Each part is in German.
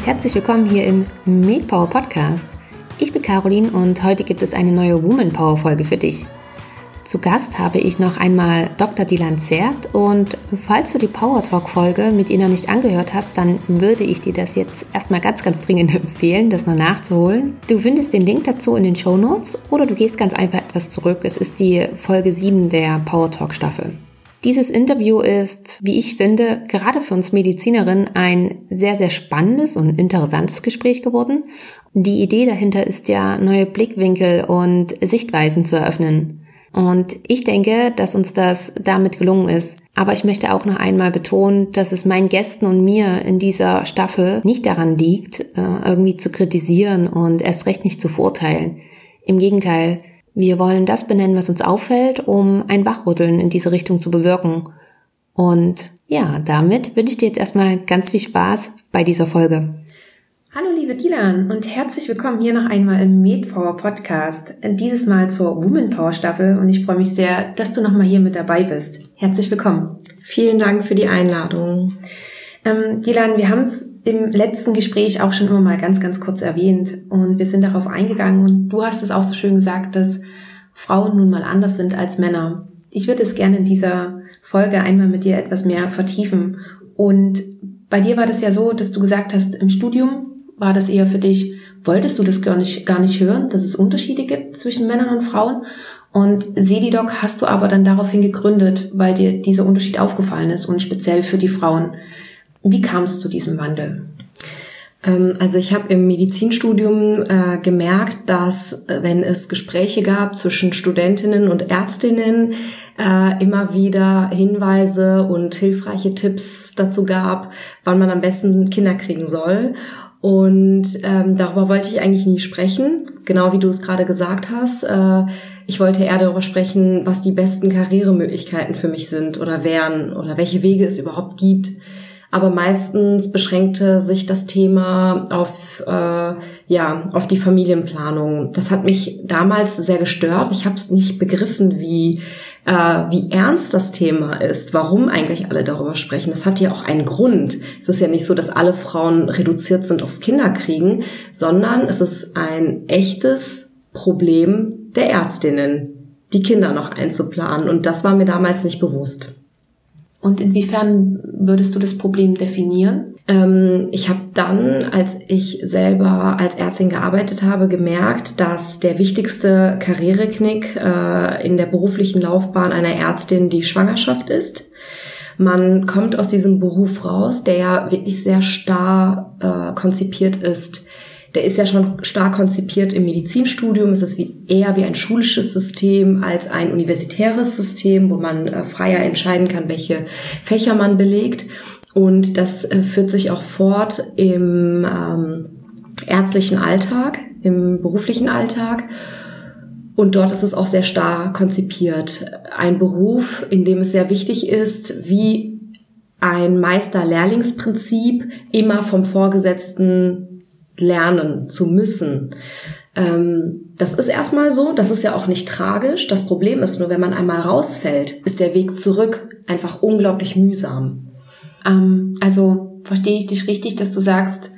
und herzlich willkommen hier im MedPower Podcast. Ich bin Caroline und heute gibt es eine neue Woman Power Folge für dich. Zu Gast habe ich noch einmal Dr. Dilan Zert und falls du die Power Talk Folge mit ihr noch nicht angehört hast, dann würde ich dir das jetzt erstmal ganz, ganz dringend empfehlen, das noch nachzuholen. Du findest den Link dazu in den Show Notes oder du gehst ganz einfach etwas zurück. Es ist die Folge 7 der Power Talk Staffel. Dieses Interview ist, wie ich finde, gerade für uns Medizinerinnen ein sehr, sehr spannendes und interessantes Gespräch geworden. Die Idee dahinter ist ja, neue Blickwinkel und Sichtweisen zu eröffnen. Und ich denke, dass uns das damit gelungen ist. Aber ich möchte auch noch einmal betonen, dass es meinen Gästen und mir in dieser Staffel nicht daran liegt, äh, irgendwie zu kritisieren und erst recht nicht zu verurteilen. Im Gegenteil, wir wollen das benennen, was uns auffällt, um ein Wachrütteln in diese Richtung zu bewirken. Und ja, damit wünsche ich dir jetzt erstmal ganz viel Spaß bei dieser Folge. Hallo liebe Dilan und herzlich willkommen hier noch einmal im MedPower Podcast. Dieses Mal zur Woman Power Staffel und ich freue mich sehr, dass du nochmal hier mit dabei bist. Herzlich willkommen. Vielen Dank für die Einladung. Ähm, Dilan, wir haben es im letzten Gespräch auch schon immer mal ganz, ganz kurz erwähnt und wir sind darauf eingegangen und du hast es auch so schön gesagt, dass Frauen nun mal anders sind als Männer. Ich würde es gerne in dieser Folge einmal mit dir etwas mehr vertiefen. Und bei dir war das ja so, dass du gesagt hast, im Studium war das eher für dich, wolltest du das gar nicht, gar nicht hören, dass es Unterschiede gibt zwischen Männern und Frauen? Und Sedidoc hast du aber dann daraufhin gegründet, weil dir dieser Unterschied aufgefallen ist und speziell für die Frauen. Wie kam es zu diesem Wandel? Ähm, also ich habe im Medizinstudium äh, gemerkt, dass äh, wenn es Gespräche gab zwischen Studentinnen und Ärztinnen, äh, immer wieder Hinweise und hilfreiche Tipps dazu gab, wann man am besten Kinder kriegen soll. Und ähm, darüber wollte ich eigentlich nie sprechen, genau wie du es gerade gesagt hast. Äh, ich wollte eher darüber sprechen, was die besten Karrieremöglichkeiten für mich sind oder wären oder welche Wege es überhaupt gibt aber meistens beschränkte sich das Thema auf äh, ja auf die Familienplanung. Das hat mich damals sehr gestört. Ich habe es nicht begriffen, wie äh, wie ernst das Thema ist, warum eigentlich alle darüber sprechen. Das hat ja auch einen Grund. Es ist ja nicht so, dass alle Frauen reduziert sind aufs Kinderkriegen, sondern es ist ein echtes Problem der Ärztinnen, die Kinder noch einzuplanen. Und das war mir damals nicht bewusst. Und inwiefern würdest du das Problem definieren? Ähm, ich habe dann, als ich selber als Ärztin gearbeitet habe, gemerkt, dass der wichtigste Karriereknick äh, in der beruflichen Laufbahn einer Ärztin die Schwangerschaft ist. Man kommt aus diesem Beruf raus, der ja wirklich sehr starr äh, konzipiert ist der ist ja schon stark konzipiert im Medizinstudium. Es ist wie, eher wie ein schulisches System als ein universitäres System, wo man äh, freier entscheiden kann, welche Fächer man belegt. Und das äh, führt sich auch fort im ähm, ärztlichen Alltag, im beruflichen Alltag. Und dort ist es auch sehr stark konzipiert. Ein Beruf, in dem es sehr wichtig ist, wie ein Meister-Lehrlingsprinzip immer vom Vorgesetzten lernen zu müssen. Ähm, das ist erstmal so, das ist ja auch nicht tragisch. Das Problem ist nur, wenn man einmal rausfällt, ist der Weg zurück einfach unglaublich mühsam. Ähm, also verstehe ich dich richtig, dass du sagst,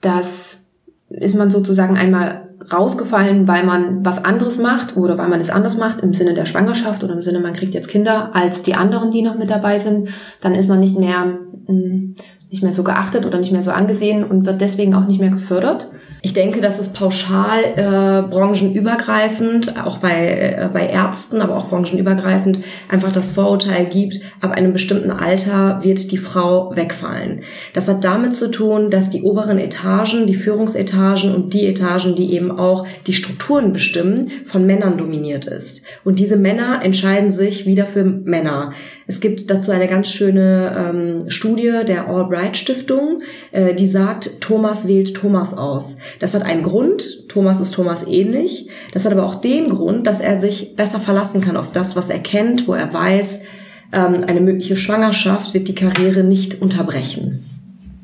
dass ist man sozusagen einmal rausgefallen, weil man was anderes macht oder weil man es anders macht im Sinne der Schwangerschaft oder im Sinne, man kriegt jetzt Kinder als die anderen, die noch mit dabei sind, dann ist man nicht mehr hm, nicht mehr so geachtet oder nicht mehr so angesehen und wird deswegen auch nicht mehr gefördert. Ich denke, dass es pauschal äh, branchenübergreifend, auch bei, äh, bei Ärzten, aber auch branchenübergreifend, einfach das Vorurteil gibt, ab einem bestimmten Alter wird die Frau wegfallen. Das hat damit zu tun, dass die oberen Etagen, die Führungsetagen und die Etagen, die eben auch die Strukturen bestimmen, von Männern dominiert ist. Und diese Männer entscheiden sich wieder für Männer. Es gibt dazu eine ganz schöne ähm, Studie der Albright Stiftung, äh, die sagt, Thomas wählt Thomas aus. Das hat einen Grund. Thomas ist Thomas ähnlich. Das hat aber auch den Grund, dass er sich besser verlassen kann auf das, was er kennt, wo er weiß, ähm, eine mögliche Schwangerschaft wird die Karriere nicht unterbrechen.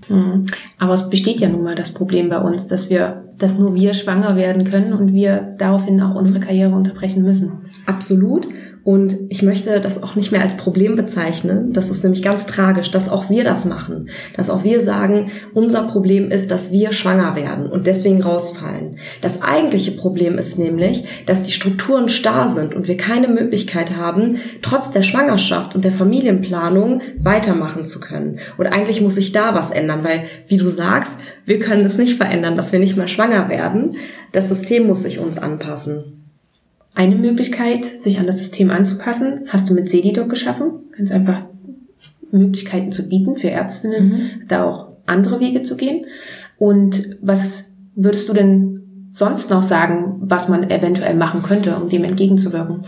Mhm. Aber es besteht ja nun mal das Problem bei uns, dass wir, dass nur wir schwanger werden können und wir daraufhin auch unsere Karriere unterbrechen müssen. Absolut. Und ich möchte das auch nicht mehr als Problem bezeichnen. Das ist nämlich ganz tragisch, dass auch wir das machen. Dass auch wir sagen, unser Problem ist, dass wir schwanger werden und deswegen rausfallen. Das eigentliche Problem ist nämlich, dass die Strukturen starr sind und wir keine Möglichkeit haben, trotz der Schwangerschaft und der Familienplanung weitermachen zu können. Und eigentlich muss sich da was ändern, weil, wie du sagst, wir können es nicht verändern, dass wir nicht mehr schwanger werden. Das System muss sich uns anpassen. Eine Möglichkeit, sich an das System anzupassen, hast du mit Sedidoc geschaffen. Ganz einfach Möglichkeiten zu bieten für Ärztinnen, mhm. da auch andere Wege zu gehen. Und was würdest du denn sonst noch sagen, was man eventuell machen könnte, um dem entgegenzuwirken?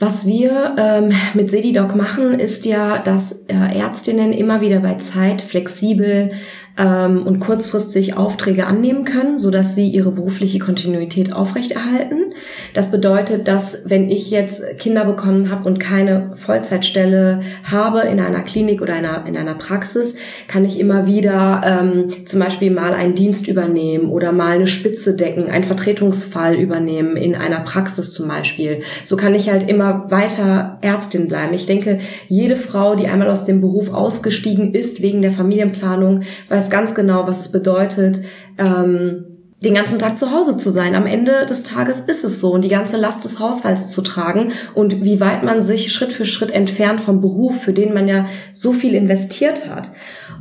Was wir ähm, mit Sedidoc machen, ist ja, dass äh, Ärztinnen immer wieder bei Zeit flexibel ähm, und kurzfristig Aufträge annehmen können, so dass sie ihre berufliche Kontinuität aufrechterhalten. Das bedeutet, dass wenn ich jetzt Kinder bekommen habe und keine Vollzeitstelle habe in einer Klinik oder in einer, in einer Praxis, kann ich immer wieder ähm, zum Beispiel mal einen Dienst übernehmen oder mal eine Spitze decken, einen Vertretungsfall übernehmen in einer Praxis zum Beispiel. So kann ich halt immer weiter Ärztin bleiben. Ich denke, jede Frau, die einmal aus dem Beruf ausgestiegen ist wegen der Familienplanung, weiß ganz genau, was es bedeutet, ähm, den ganzen Tag zu Hause zu sein. Am Ende des Tages ist es so und die ganze Last des Haushalts zu tragen und wie weit man sich Schritt für Schritt entfernt vom Beruf, für den man ja so viel investiert hat.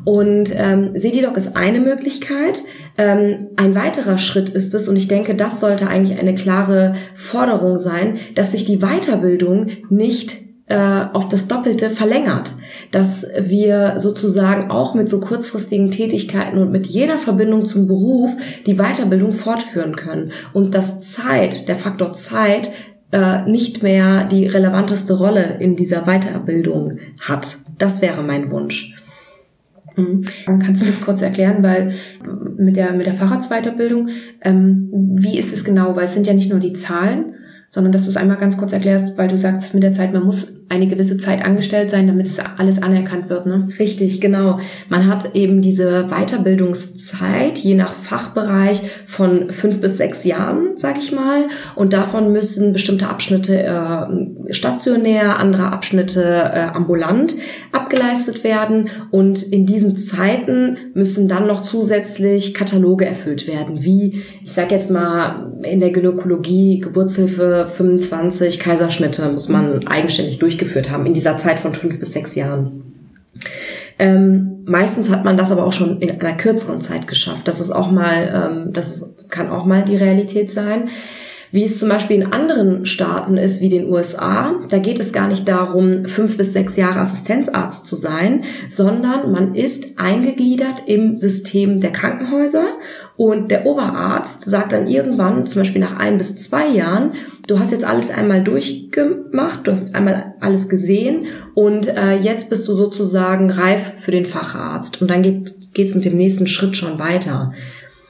Und ähm, Sedidoc ist eine Möglichkeit. Ähm, ein weiterer Schritt ist es, und ich denke, das sollte eigentlich eine klare Forderung sein, dass sich die Weiterbildung nicht äh, auf das Doppelte verlängert, dass wir sozusagen auch mit so kurzfristigen Tätigkeiten und mit jeder Verbindung zum Beruf die Weiterbildung fortführen können und dass Zeit, der Faktor Zeit, äh, nicht mehr die relevanteste Rolle in dieser Weiterbildung hat. Das wäre mein Wunsch. Mhm. Kannst du das kurz erklären, weil mit der mit der Facharztweiterbildung, ähm, wie ist es genau? Weil es sind ja nicht nur die Zahlen, sondern dass du es einmal ganz kurz erklärst, weil du sagst, mit der Zeit, man muss eine gewisse Zeit angestellt sein, damit es alles anerkannt wird. Ne? Richtig, genau. Man hat eben diese Weiterbildungszeit, je nach Fachbereich, von fünf bis sechs Jahren, sag ich mal. Und davon müssen bestimmte Abschnitte äh, stationär, andere Abschnitte äh, ambulant abgeleistet werden. Und in diesen Zeiten müssen dann noch zusätzlich Kataloge erfüllt werden, wie, ich sag jetzt mal, in der Gynäkologie, Geburtshilfe 25, Kaiserschnitte muss man eigenständig durch durchgeführt haben in dieser Zeit von fünf bis sechs Jahren. Ähm, meistens hat man das aber auch schon in einer kürzeren Zeit geschafft. Das ist auch mal, ähm, das ist, kann auch mal die Realität sein. Wie es zum Beispiel in anderen Staaten ist, wie den USA, da geht es gar nicht darum, fünf bis sechs Jahre Assistenzarzt zu sein, sondern man ist eingegliedert im System der Krankenhäuser und der Oberarzt sagt dann irgendwann, zum Beispiel nach ein bis zwei Jahren, du hast jetzt alles einmal durchgemacht, du hast jetzt einmal alles gesehen und äh, jetzt bist du sozusagen reif für den Facharzt. Und dann geht es mit dem nächsten Schritt schon weiter.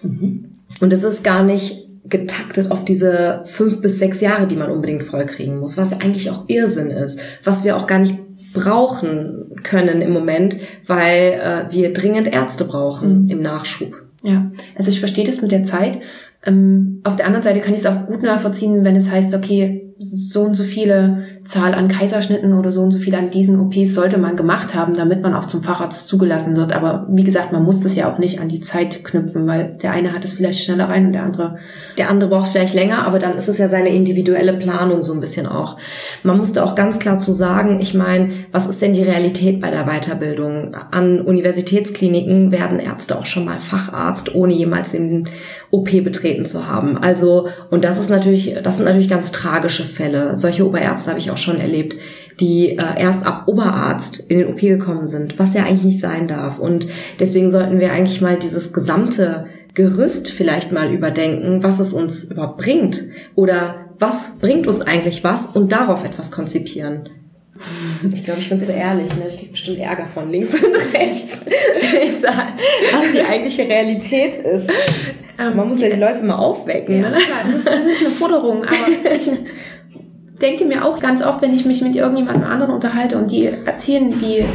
Mhm. Und es ist gar nicht getaktet auf diese fünf bis sechs Jahre, die man unbedingt vollkriegen muss, was ja eigentlich auch Irrsinn ist, was wir auch gar nicht brauchen können im Moment, weil äh, wir dringend Ärzte brauchen mhm. im Nachschub. Ja, also ich verstehe das mit der Zeit. Ähm, auf der anderen Seite kann ich es auch gut nachvollziehen, wenn es heißt, okay, so und so viele Zahl an Kaiserschnitten oder so und so viele an diesen OPs sollte man gemacht haben, damit man auch zum Facharzt zugelassen wird. Aber wie gesagt, man muss das ja auch nicht an die Zeit knüpfen, weil der eine hat es vielleicht schneller rein und der andere. Der andere braucht vielleicht länger, aber dann ist es ja seine individuelle Planung so ein bisschen auch. Man musste auch ganz klar zu sagen, ich meine, was ist denn die Realität bei der Weiterbildung? An Universitätskliniken werden Ärzte auch schon mal Facharzt, ohne jemals den OP betreten zu haben. Also, und das ist natürlich, das sind natürlich ganz tragische Fälle. Solche Oberärzte habe ich auch schon erlebt, die äh, erst ab Oberarzt in den OP gekommen sind, was ja eigentlich nicht sein darf. Und deswegen sollten wir eigentlich mal dieses gesamte Gerüst vielleicht mal überdenken, was es uns überhaupt bringt oder was bringt uns eigentlich was und darauf etwas konzipieren. Ich glaube, ich bin zu ehrlich. Ne? Ich kriege bestimmt Ärger von links und rechts. ich sage, was die eigentliche Realität ist. Ähm, Man muss ja die Leute mal aufwecken. Ja, ne? klar, das ist, das ist eine Forderung. Aber ich denke mir auch ganz oft, wenn ich mich mit irgendjemandem anderen unterhalte und die erzählen, wie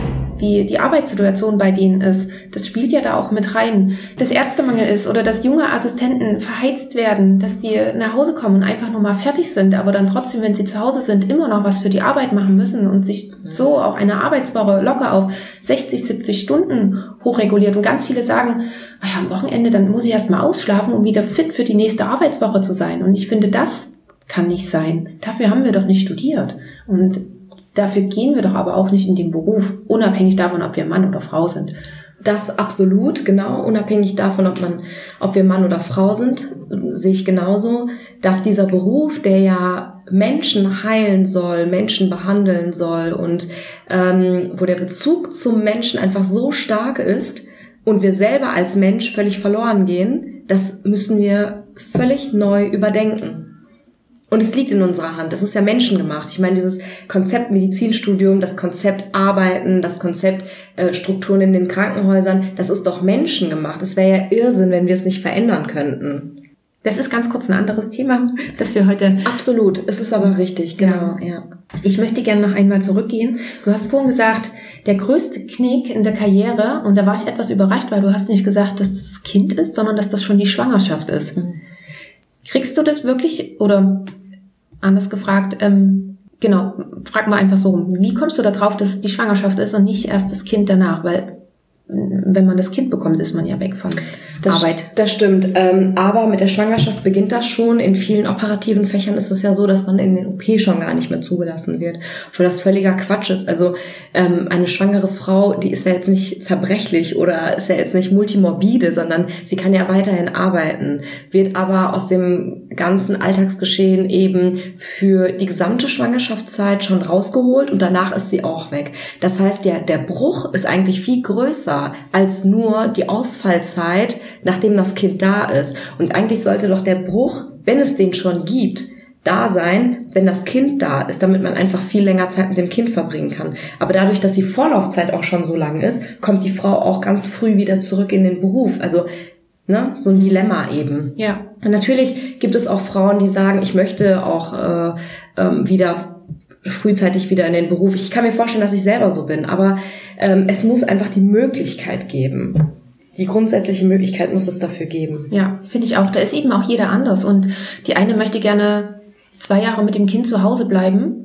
wie die Arbeitssituation bei denen ist, das spielt ja da auch mit rein. Dass Ärztemangel ist oder dass junge Assistenten verheizt werden, dass die nach Hause kommen und einfach nur mal fertig sind, aber dann trotzdem, wenn sie zu Hause sind, immer noch was für die Arbeit machen müssen und sich so auch eine Arbeitswoche locker auf 60, 70 Stunden hochreguliert. Und ganz viele sagen, ah ja, am Wochenende, dann muss ich erst mal ausschlafen, um wieder fit für die nächste Arbeitswoche zu sein. Und ich finde, das kann nicht sein. Dafür haben wir doch nicht studiert. Und dafür gehen wir doch aber auch nicht in den Beruf, unabhängig davon, ob wir Mann oder Frau sind. Das absolut, genau, unabhängig davon, ob man, ob wir Mann oder Frau sind, sehe ich genauso, darf dieser Beruf, der ja Menschen heilen soll, Menschen behandeln soll und ähm, wo der Bezug zum Menschen einfach so stark ist und wir selber als Mensch völlig verloren gehen, das müssen wir völlig neu überdenken. Und es liegt in unserer Hand. Das ist ja menschengemacht. Ich meine, dieses Konzept Medizinstudium, das Konzept Arbeiten, das Konzept äh, Strukturen in den Krankenhäusern, das ist doch menschengemacht. Es wäre ja Irrsinn, wenn wir es nicht verändern könnten. Das ist ganz kurz ein anderes Thema, das wir heute. Absolut, es ist aber richtig, genau, ja. ja. Ich möchte gerne noch einmal zurückgehen. Du hast vorhin gesagt, der größte Knick in der Karriere, und da war ich etwas überrascht, weil du hast nicht gesagt, dass das Kind ist, sondern dass das schon die Schwangerschaft ist. Mhm. Kriegst du das wirklich oder anders gefragt, ähm, genau, frag mal einfach so wie kommst du da drauf, dass die Schwangerschaft ist und nicht erst das Kind danach? Weil wenn man das Kind bekommt, ist man ja weg von das, Arbeit. Das stimmt. Ähm, aber mit der Schwangerschaft beginnt das schon. In vielen operativen Fächern ist es ja so, dass man in den OP schon gar nicht mehr zugelassen wird. Wo das völliger Quatsch ist. Also ähm, eine schwangere Frau, die ist ja jetzt nicht zerbrechlich oder ist ja jetzt nicht multimorbide, sondern sie kann ja weiterhin arbeiten, wird aber aus dem ganzen Alltagsgeschehen eben für die gesamte Schwangerschaftszeit schon rausgeholt und danach ist sie auch weg. Das heißt, der, der Bruch ist eigentlich viel größer als nur die Ausfallzeit nachdem das Kind da ist. Und eigentlich sollte doch der Bruch, wenn es den schon gibt, da sein, wenn das Kind da ist, damit man einfach viel länger Zeit mit dem Kind verbringen kann. Aber dadurch, dass die Vorlaufzeit auch schon so lang ist, kommt die Frau auch ganz früh wieder zurück in den Beruf. Also ne, so ein Dilemma eben. Ja. Und natürlich gibt es auch Frauen, die sagen, ich möchte auch äh, ähm, wieder frühzeitig wieder in den Beruf. Ich kann mir vorstellen, dass ich selber so bin, aber ähm, es muss einfach die Möglichkeit geben die grundsätzliche Möglichkeit muss es dafür geben. Ja, finde ich auch. Da ist eben auch jeder anders. Und die eine möchte gerne zwei Jahre mit dem Kind zu Hause bleiben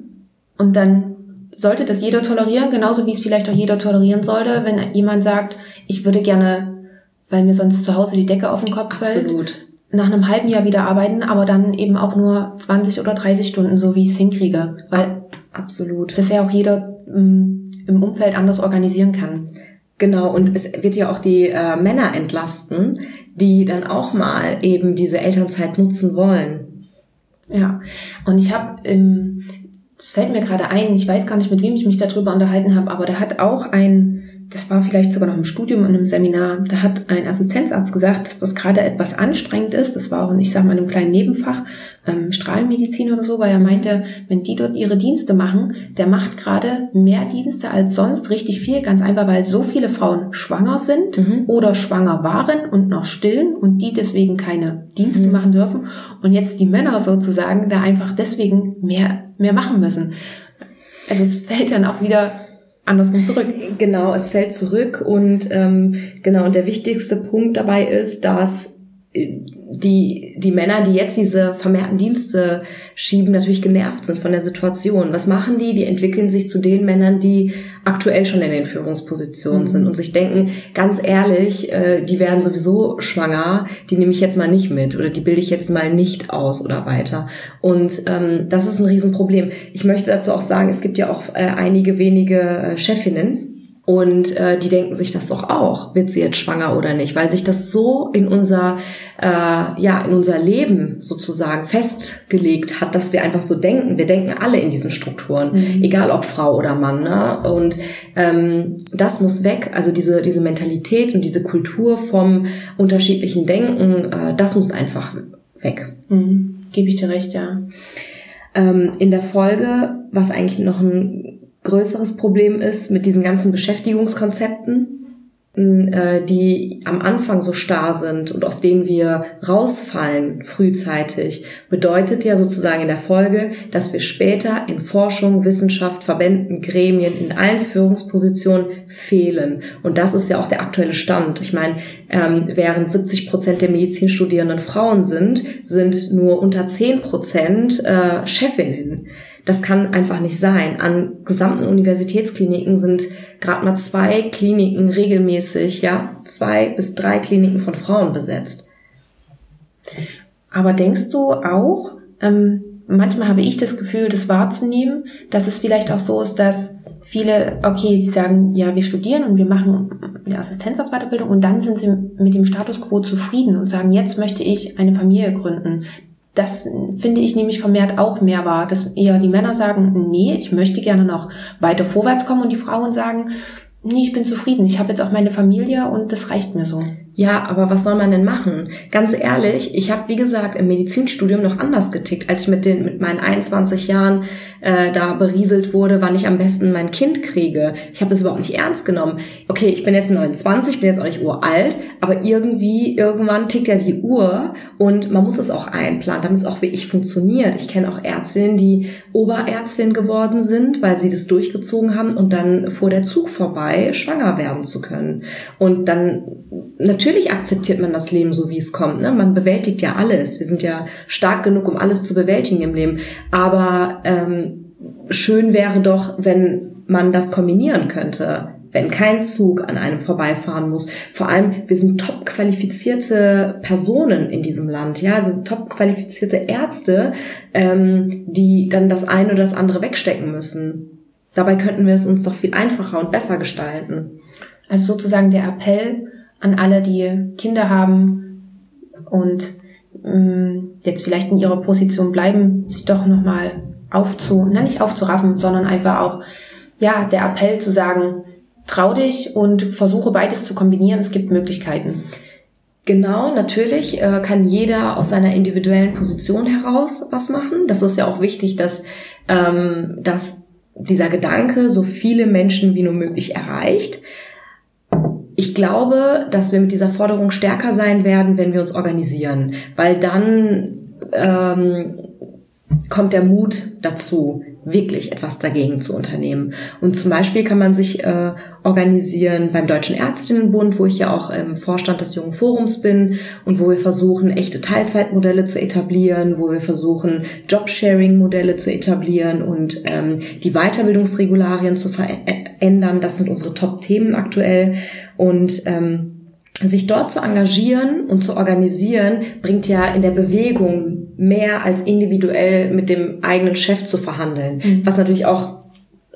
und dann sollte das jeder tolerieren, genauso wie es vielleicht auch jeder tolerieren sollte, wenn jemand sagt, ich würde gerne, weil mir sonst zu Hause die Decke auf den Kopf fällt, Absolut. nach einem halben Jahr wieder arbeiten, aber dann eben auch nur 20 oder 30 Stunden, so wie ich es hinkriege. Weil Absolut. das ja auch jeder ähm, im Umfeld anders organisieren kann. Genau, und es wird ja auch die äh, Männer entlasten, die dann auch mal eben diese Elternzeit nutzen wollen. Ja, und ich habe, ähm, es fällt mir gerade ein, ich weiß gar nicht, mit wem ich mich darüber unterhalten habe, aber da hat auch ein das war vielleicht sogar noch im Studium und im Seminar, da hat ein Assistenzarzt gesagt, dass das gerade etwas anstrengend ist. Das war auch, ich sag mal, in einem kleinen Nebenfach, ähm, Strahlenmedizin oder so, weil er meinte, wenn die dort ihre Dienste machen, der macht gerade mehr Dienste als sonst, richtig viel, ganz einfach, weil so viele Frauen schwanger sind mhm. oder schwanger waren und noch stillen und die deswegen keine Dienste mhm. machen dürfen und jetzt die Männer sozusagen da einfach deswegen mehr, mehr machen müssen. Also es fällt dann auch wieder andersrum zurück. Genau, es fällt zurück und ähm, genau, und der wichtigste Punkt dabei ist, dass äh, die, die Männer, die jetzt diese vermehrten Dienste schieben, natürlich genervt sind von der Situation. Was machen die? Die entwickeln sich zu den Männern, die aktuell schon in den Führungspositionen mhm. sind und sich denken, ganz ehrlich, äh, die werden sowieso schwanger, die nehme ich jetzt mal nicht mit oder die bilde ich jetzt mal nicht aus oder weiter. Und ähm, das ist ein Riesenproblem. Ich möchte dazu auch sagen, es gibt ja auch äh, einige wenige äh, Chefinnen, und äh, die denken sich das doch auch, wird sie jetzt schwanger oder nicht, weil sich das so in unser äh, ja in unser Leben sozusagen festgelegt hat, dass wir einfach so denken. Wir denken alle in diesen Strukturen, mhm. egal ob Frau oder Mann. Ne? Und ähm, das muss weg. Also diese diese Mentalität und diese Kultur vom unterschiedlichen Denken, äh, das muss einfach weg. Mhm. Gebe ich dir recht, ja. Ähm, in der Folge, was eigentlich noch ein größeres Problem ist mit diesen ganzen Beschäftigungskonzepten, äh, die am Anfang so starr sind und aus denen wir rausfallen frühzeitig, bedeutet ja sozusagen in der Folge, dass wir später in Forschung, Wissenschaft, Verbänden, Gremien, in allen Führungspositionen fehlen. Und das ist ja auch der aktuelle Stand. Ich meine, ähm, während 70 Prozent der Medizinstudierenden Frauen sind, sind nur unter 10 Prozent äh, Chefinnen. Das kann einfach nicht sein. An gesamten Universitätskliniken sind gerade mal zwei Kliniken regelmäßig, ja, zwei bis drei Kliniken von Frauen besetzt. Aber denkst du auch, ähm, manchmal habe ich das Gefühl, das wahrzunehmen, dass es vielleicht auch so ist, dass viele, okay, die sagen, ja, wir studieren und wir machen eine Assistenzarztweiterbildung und dann sind sie mit dem Status quo zufrieden und sagen, jetzt möchte ich eine Familie gründen das finde ich nämlich vermehrt auch mehr wahr, dass eher die Männer sagen, nee, ich möchte gerne noch weiter vorwärts kommen und die Frauen sagen, nee, ich bin zufrieden, ich habe jetzt auch meine Familie und das reicht mir so. Ja, aber was soll man denn machen? Ganz ehrlich, ich habe, wie gesagt, im Medizinstudium noch anders getickt, als ich mit, den, mit meinen 21 Jahren äh, da berieselt wurde, wann ich am besten mein Kind kriege. Ich habe das überhaupt nicht ernst genommen. Okay, ich bin jetzt 29, bin jetzt auch nicht uralt, aber irgendwie, irgendwann tickt ja die Uhr und man muss es auch einplanen, damit es auch wirklich funktioniert. Ich kenne auch Ärztinnen, die Oberärztin geworden sind, weil sie das durchgezogen haben und dann vor der Zug vorbei schwanger werden zu können. Und dann natürlich akzeptiert man das Leben so, wie es kommt. Ne? Man bewältigt ja alles. Wir sind ja stark genug, um alles zu bewältigen im Leben. Aber ähm, schön wäre doch, wenn man das kombinieren könnte wenn kein Zug an einem vorbeifahren muss. Vor allem, wir sind top qualifizierte Personen in diesem Land, ja, also top qualifizierte Ärzte, ähm, die dann das eine oder das andere wegstecken müssen. Dabei könnten wir es uns doch viel einfacher und besser gestalten. Also sozusagen der Appell, an alle, die Kinder haben und ähm, jetzt vielleicht in ihrer Position bleiben, sich doch nochmal aufzu, na nicht aufzuraffen, sondern einfach auch, ja, der Appell zu sagen, trau dich und versuche beides zu kombinieren, es gibt Möglichkeiten. Genau, natürlich äh, kann jeder aus seiner individuellen Position heraus was machen. Das ist ja auch wichtig, dass, ähm, dass dieser Gedanke so viele Menschen wie nur möglich erreicht. Ich glaube, dass wir mit dieser Forderung stärker sein werden, wenn wir uns organisieren, weil dann ähm, kommt der Mut dazu, wirklich etwas dagegen zu unternehmen. Und zum Beispiel kann man sich äh, organisieren beim Deutschen Ärztinnenbund, wo ich ja auch im Vorstand des Jungen Forums bin und wo wir versuchen, echte Teilzeitmodelle zu etablieren, wo wir versuchen, Jobsharing-Modelle zu etablieren und ähm, die Weiterbildungsregularien zu verändern. Das sind unsere Top-Themen aktuell. Und ähm, sich dort zu engagieren und zu organisieren, bringt ja in der Bewegung mehr als individuell mit dem eigenen Chef zu verhandeln, mhm. was natürlich auch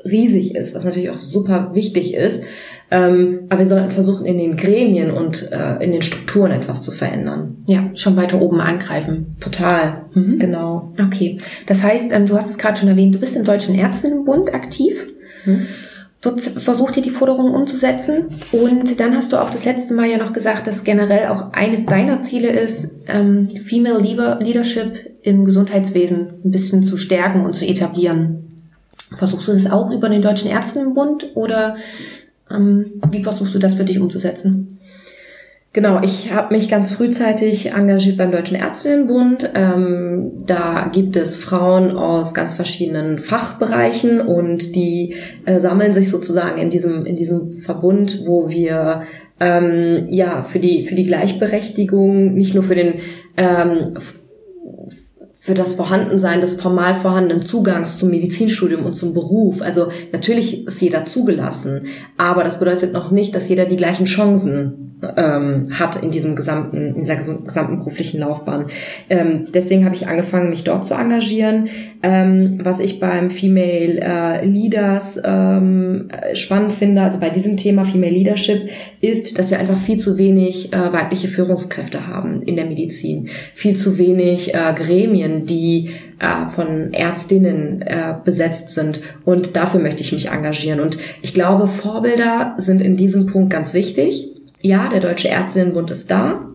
riesig ist, was natürlich auch super wichtig ist. Ähm, aber wir sollten versuchen, in den Gremien und äh, in den Strukturen etwas zu verändern. Ja, schon weiter oben angreifen. Total, mhm. genau. Okay, das heißt, ähm, du hast es gerade schon erwähnt, du bist im Deutschen Ärztinnenbund aktiv. Mhm. Dort versucht ihr die Forderungen umzusetzen. Und dann hast du auch das letzte Mal ja noch gesagt, dass generell auch eines deiner Ziele ist, ähm, Female Leadership im Gesundheitswesen ein bisschen zu stärken und zu etablieren. Versuchst du das auch über den Deutschen Ärztinnenbund oder ähm, wie versuchst du das für dich umzusetzen? Genau, ich habe mich ganz frühzeitig engagiert beim Deutschen Ärztinnenbund. Ähm, da gibt es Frauen aus ganz verschiedenen Fachbereichen und die äh, sammeln sich sozusagen in diesem in diesem Verbund, wo wir ähm, ja für die für die Gleichberechtigung nicht nur für den ähm, für das Vorhandensein des formal vorhandenen Zugangs zum Medizinstudium und zum Beruf. Also natürlich ist jeder zugelassen, aber das bedeutet noch nicht, dass jeder die gleichen Chancen ähm, hat in diesem gesamten, in dieser gesamten beruflichen Laufbahn. Ähm, deswegen habe ich angefangen, mich dort zu engagieren. Ähm, was ich beim Female äh, Leaders ähm, spannend finde, also bei diesem Thema Female Leadership, ist, dass wir einfach viel zu wenig äh, weibliche Führungskräfte haben in der Medizin. Viel zu wenig äh, Gremien, die äh, von Ärztinnen äh, besetzt sind. Und dafür möchte ich mich engagieren. Und ich glaube, Vorbilder sind in diesem Punkt ganz wichtig ja, der Deutsche Ärztinnenbund ist da.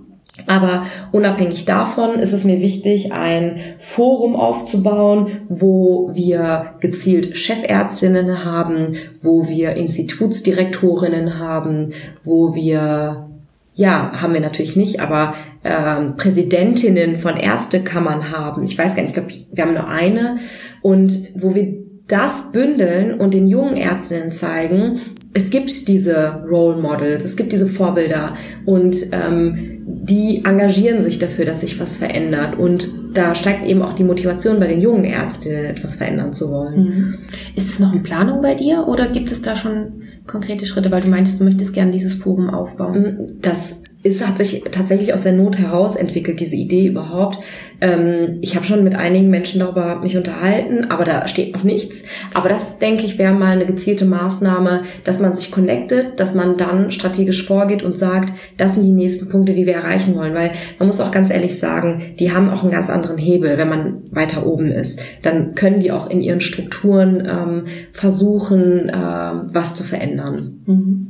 Aber unabhängig davon ist es mir wichtig, ein Forum aufzubauen, wo wir gezielt Chefärztinnen haben, wo wir Institutsdirektorinnen haben, wo wir, ja, haben wir natürlich nicht, aber ähm, Präsidentinnen von Ärztekammern haben. Ich weiß gar nicht, ich glaube, wir haben nur eine. Und wo wir das bündeln und den jungen Ärztinnen zeigen, es gibt diese Role Models, es gibt diese Vorbilder und ähm, die engagieren sich dafür, dass sich was verändert. Und da steigt eben auch die Motivation bei den jungen Ärztinnen, etwas verändern zu wollen. Mhm. Ist es noch in Planung bei dir oder gibt es da schon konkrete Schritte, weil du meintest, du möchtest gerne dieses Forum aufbauen? Das ist, hat sich tatsächlich aus der Not heraus entwickelt, diese Idee überhaupt. Ähm, ich habe schon mit einigen Menschen darüber mich unterhalten, aber da steht noch nichts. Aber das, denke ich, wäre mal eine gezielte Maßnahme, dass man sich connectet, dass man dann strategisch vorgeht und sagt, das sind die nächsten Punkte, die wir erreichen wollen. Weil man muss auch ganz ehrlich sagen, die haben auch einen ganz anderen Hebel, wenn man weiter oben ist. Dann können die auch in ihren Strukturen ähm, versuchen, ähm, was zu verändern. Mhm.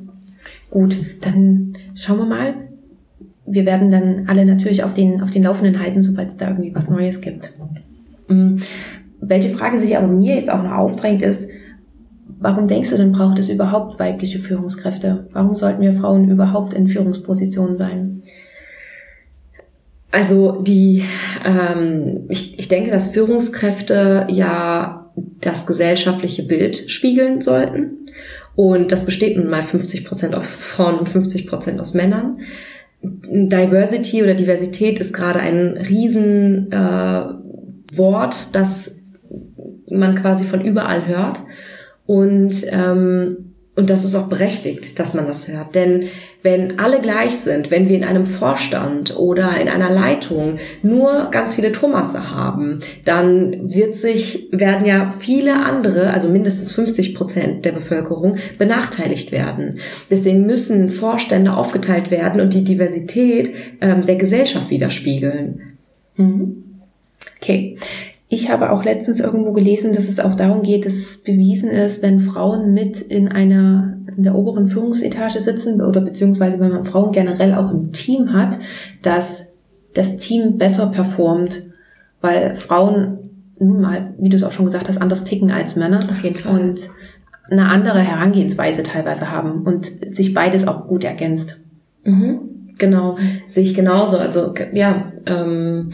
Gut, dann schauen wir mal, wir werden dann alle natürlich auf den, auf den Laufenden halten, sobald es da irgendwie was Neues gibt. Mhm. Welche Frage sich aber mir jetzt auch noch aufdrängt, ist, warum denkst du denn, braucht es überhaupt weibliche Führungskräfte? Warum sollten wir Frauen überhaupt in Führungspositionen sein? Also die, ähm, ich, ich denke, dass Führungskräfte ja das gesellschaftliche Bild spiegeln sollten. Und das besteht nun mal 50 Prozent aus Frauen und 50 Prozent aus Männern. Diversity oder Diversität ist gerade ein riesen äh, das man quasi von überall hört. Und, ähm, und das ist auch berechtigt, dass man das hört. Denn wenn alle gleich sind, wenn wir in einem Vorstand oder in einer Leitung nur ganz viele Thomasse haben, dann wird sich, werden ja viele andere, also mindestens 50 Prozent der Bevölkerung benachteiligt werden. Deswegen müssen Vorstände aufgeteilt werden und die Diversität ähm, der Gesellschaft widerspiegeln. Mhm. Okay. Ich habe auch letztens irgendwo gelesen, dass es auch darum geht, dass es bewiesen ist, wenn Frauen mit in einer in der oberen Führungsetage sitzen oder beziehungsweise wenn man Frauen generell auch im Team hat, dass das Team besser performt, weil Frauen nun mal, wie du es auch schon gesagt hast, anders ticken als Männer. Auf jeden Fall. Und eine andere Herangehensweise teilweise haben und sich beides auch gut ergänzt. Mhm. Genau, sehe ich genauso. Also ja, ähm,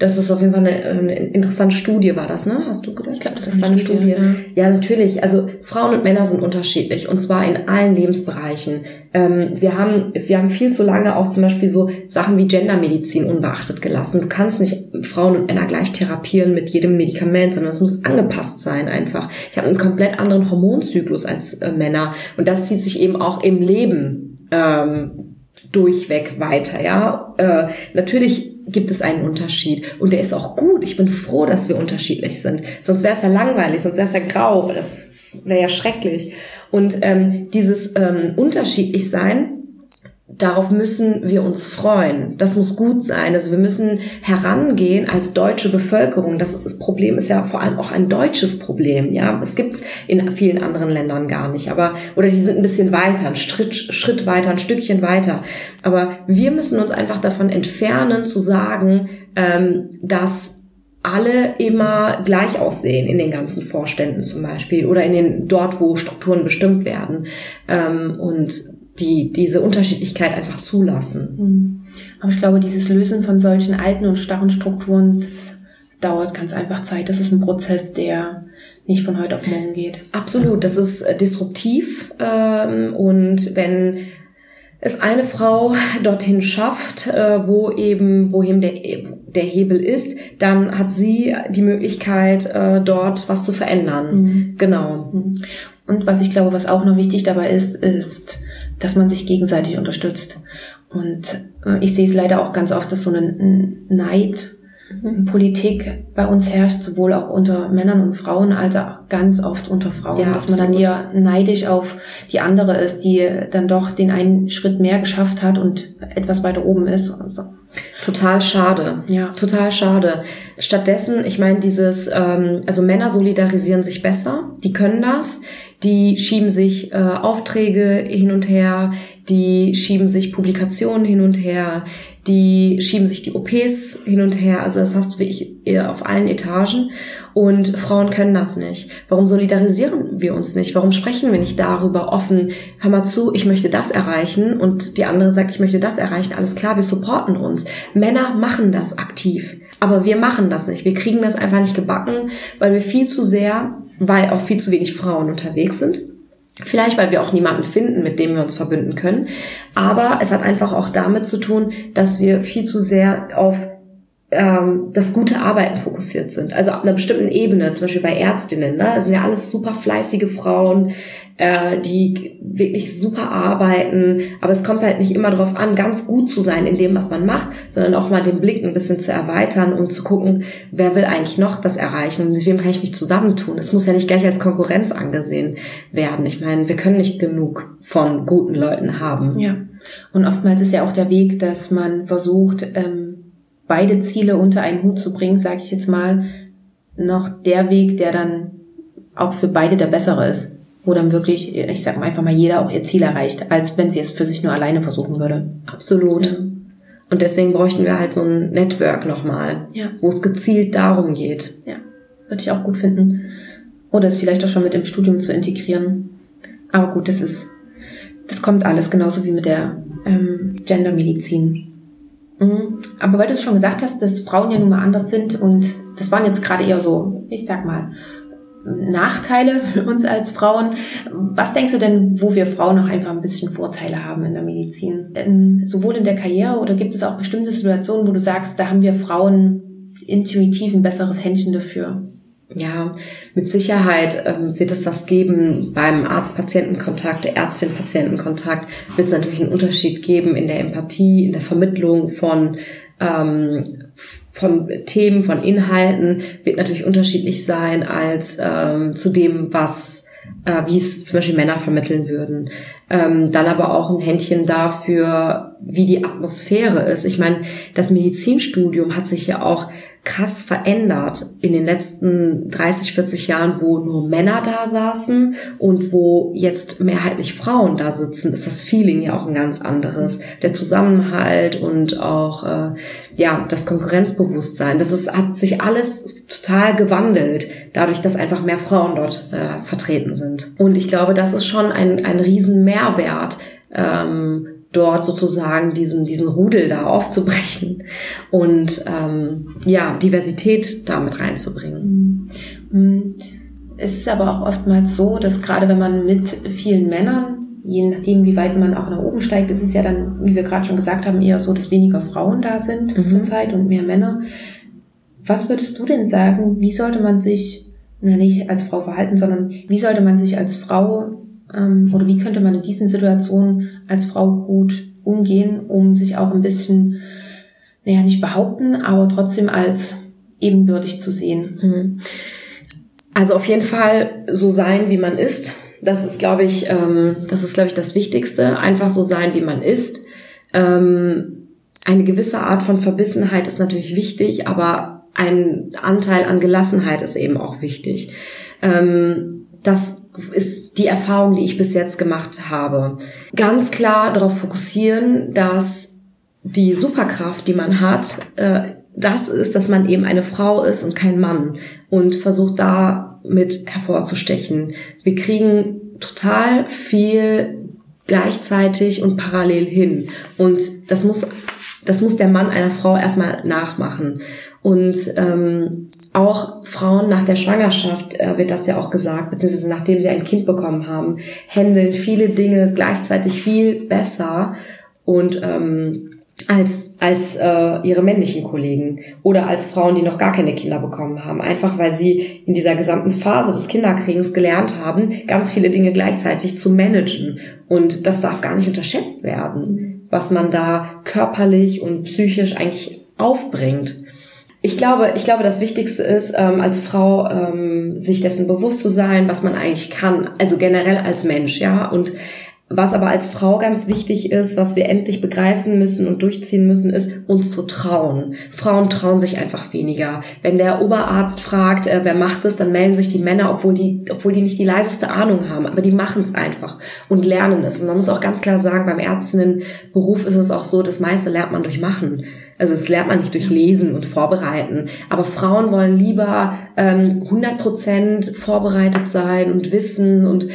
das ist auf jeden Fall eine, eine interessante Studie, war das, ne? Hast du gesagt? Ich glaube, das, das war eine Studie. Studie. Ja. ja. natürlich. Also Frauen und Männer sind unterschiedlich und zwar in allen Lebensbereichen. Ähm, wir haben wir haben viel zu lange auch zum Beispiel so Sachen wie Gendermedizin unbeachtet gelassen. Du kannst nicht Frauen und Männer gleich therapieren mit jedem Medikament, sondern es muss angepasst sein einfach. Ich habe einen komplett anderen Hormonzyklus als äh, Männer und das zieht sich eben auch im Leben ähm, durchweg weiter. Ja, äh, natürlich gibt es einen Unterschied. Und der ist auch gut. Ich bin froh, dass wir unterschiedlich sind. Sonst wäre es ja langweilig, sonst wäre es ja grau. Das wäre ja schrecklich. Und ähm, dieses ähm, unterschiedlich sein, darauf müssen wir uns freuen. Das muss gut sein. Also wir müssen herangehen als deutsche Bevölkerung. Das Problem ist ja vor allem auch ein deutsches Problem. Ja, es gibt's in vielen anderen Ländern gar nicht. Aber oder die sind ein bisschen weiter, ein Schritt, Schritt weiter, ein Stückchen weiter. Aber wir müssen uns einfach davon entfernen zu sagen, ähm, dass alle immer gleich aussehen in den ganzen Vorständen zum Beispiel oder in den dort, wo Strukturen bestimmt werden. Ähm, und die diese Unterschiedlichkeit einfach zulassen. Mhm. Aber ich glaube, dieses Lösen von solchen alten und starren Strukturen, das dauert ganz einfach Zeit. Das ist ein Prozess, der nicht von heute auf morgen geht. Absolut, das ist äh, disruptiv ähm, und wenn es eine Frau dorthin schafft, äh, wo eben, wohin der, der Hebel ist, dann hat sie die Möglichkeit, äh, dort was zu verändern. Mhm. Genau. Mhm. Und was ich glaube, was auch noch wichtig dabei ist, ist, dass man sich gegenseitig unterstützt. Und äh, ich sehe es leider auch ganz oft, dass so eine Neid mhm. Politik bei uns herrscht, sowohl auch unter Männern und Frauen, als auch ganz oft unter Frauen, ja, dass man dann eher neidisch auf die andere ist, die dann doch den einen Schritt mehr geschafft hat und etwas weiter oben ist. Und so. Total schade. Ja. Total schade. Stattdessen, ich meine, dieses, ähm, also Männer solidarisieren sich besser, die können das, die schieben sich äh, Aufträge hin und her, die schieben sich Publikationen hin und her, die schieben sich die OPs hin und her. Also das hast du wirklich auf allen Etagen. Und Frauen können das nicht. Warum solidarisieren wir uns nicht? Warum sprechen wir nicht darüber offen? Hör mal zu, ich möchte das erreichen und die andere sagt, ich möchte das erreichen. Alles klar, wir supporten uns. Männer machen das aktiv. Aber wir machen das nicht. Wir kriegen das einfach nicht gebacken, weil wir viel zu sehr, weil auch viel zu wenig Frauen unterwegs sind Vielleicht, weil wir auch niemanden finden, mit dem wir uns verbünden können. Aber es hat einfach auch damit zu tun, dass wir viel zu sehr auf ähm, das gute Arbeiten fokussiert sind. Also ab einer bestimmten Ebene, zum Beispiel bei Ärztinnen, ne, das sind ja alles super fleißige Frauen, äh, die wirklich super arbeiten. Aber es kommt halt nicht immer darauf an, ganz gut zu sein in dem, was man macht, sondern auch mal den Blick ein bisschen zu erweitern und zu gucken, wer will eigentlich noch das erreichen und mit wem kann ich mich zusammentun. Es muss ja nicht gleich als Konkurrenz angesehen werden. Ich meine, wir können nicht genug von guten Leuten haben. Ja. Und oftmals ist ja auch der Weg, dass man versucht, ähm beide Ziele unter einen Hut zu bringen, sage ich jetzt mal, noch der Weg, der dann auch für beide der bessere ist. Wo dann wirklich, ich sag mal einfach mal, jeder auch ihr Ziel erreicht, als wenn sie es für sich nur alleine versuchen würde. Absolut. Ja. Und deswegen bräuchten wir halt so ein Network nochmal, ja. wo es gezielt darum geht. Ja, würde ich auch gut finden. Oder es vielleicht auch schon mit im Studium zu integrieren. Aber gut, das ist, das kommt alles genauso wie mit der ähm, Gendermedizin. Mhm. Aber weil du es schon gesagt hast, dass Frauen ja nun mal anders sind und das waren jetzt gerade eher so, ich sag mal, Nachteile für uns als Frauen. Was denkst du denn, wo wir Frauen noch einfach ein bisschen Vorteile haben in der Medizin? Ähm, sowohl in der Karriere oder gibt es auch bestimmte Situationen, wo du sagst, da haben wir Frauen intuitiv ein besseres Händchen dafür? Ja, mit Sicherheit ähm, wird es das geben beim Arzt-Patienten-Kontakt, der Ärztin-Patienten-Kontakt, wird es natürlich einen Unterschied geben in der Empathie, in der Vermittlung von ähm, von Themen, von Inhalten, wird natürlich unterschiedlich sein als ähm, zu dem, was äh, wie es zum Beispiel Männer vermitteln würden. Ähm, dann aber auch ein Händchen dafür, wie die Atmosphäre ist. Ich meine, das Medizinstudium hat sich ja auch krass verändert in den letzten 30, 40 Jahren, wo nur Männer da saßen und wo jetzt mehrheitlich Frauen da sitzen, ist das Feeling ja auch ein ganz anderes. Der Zusammenhalt und auch äh, ja das Konkurrenzbewusstsein. Das ist, hat sich alles total gewandelt, dadurch, dass einfach mehr Frauen dort äh, vertreten sind. Und ich glaube, das ist schon ein, ein riesen Mehrwert. Ähm, dort sozusagen diesen, diesen Rudel da aufzubrechen und ähm, ja, Diversität damit reinzubringen. Mhm. Es ist aber auch oftmals so, dass gerade wenn man mit vielen Männern, je nachdem, wie weit man auch nach oben steigt, ist es ja dann, wie wir gerade schon gesagt haben, eher so, dass weniger Frauen da sind mhm. zurzeit und mehr Männer. Was würdest du denn sagen, wie sollte man sich, na nicht als Frau verhalten, sondern wie sollte man sich als Frau ähm, oder wie könnte man in diesen Situationen als Frau gut umgehen, um sich auch ein bisschen, naja, nicht behaupten, aber trotzdem als ebenbürtig zu sehen. Mhm. Also auf jeden Fall so sein, wie man ist. Das ist, glaube ich, ähm, das ist, glaube ich, das Wichtigste. Einfach so sein, wie man ist. Ähm, eine gewisse Art von Verbissenheit ist natürlich wichtig, aber ein Anteil an Gelassenheit ist eben auch wichtig. Ähm, das ist die Erfahrung, die ich bis jetzt gemacht habe. Ganz klar darauf fokussieren, dass die Superkraft, die man hat, äh, das ist, dass man eben eine Frau ist und kein Mann und versucht da mit hervorzustechen. Wir kriegen total viel gleichzeitig und parallel hin und das muss das muss der Mann einer Frau erstmal nachmachen und ähm, auch Frauen nach der Schwangerschaft äh, wird das ja auch gesagt, beziehungsweise nachdem sie ein Kind bekommen haben, handeln viele Dinge gleichzeitig viel besser und ähm, als als äh, ihre männlichen Kollegen oder als Frauen, die noch gar keine Kinder bekommen haben, einfach weil sie in dieser gesamten Phase des Kinderkriegens gelernt haben, ganz viele Dinge gleichzeitig zu managen und das darf gar nicht unterschätzt werden, was man da körperlich und psychisch eigentlich aufbringt. Ich glaube, ich glaube, das Wichtigste ist, ähm, als Frau ähm, sich dessen bewusst zu sein, was man eigentlich kann, also generell als Mensch, ja, und was aber als Frau ganz wichtig ist, was wir endlich begreifen müssen und durchziehen müssen, ist, uns zu trauen. Frauen trauen sich einfach weniger. Wenn der Oberarzt fragt, äh, wer macht es, dann melden sich die Männer, obwohl die, obwohl die nicht die leiseste Ahnung haben. Aber die machen es einfach und lernen es. Und man muss auch ganz klar sagen, beim Ärztinnenberuf ist es auch so, das meiste lernt man durch Machen. Also das lernt man nicht durch Lesen und Vorbereiten. Aber Frauen wollen lieber ähm, 100% vorbereitet sein und wissen und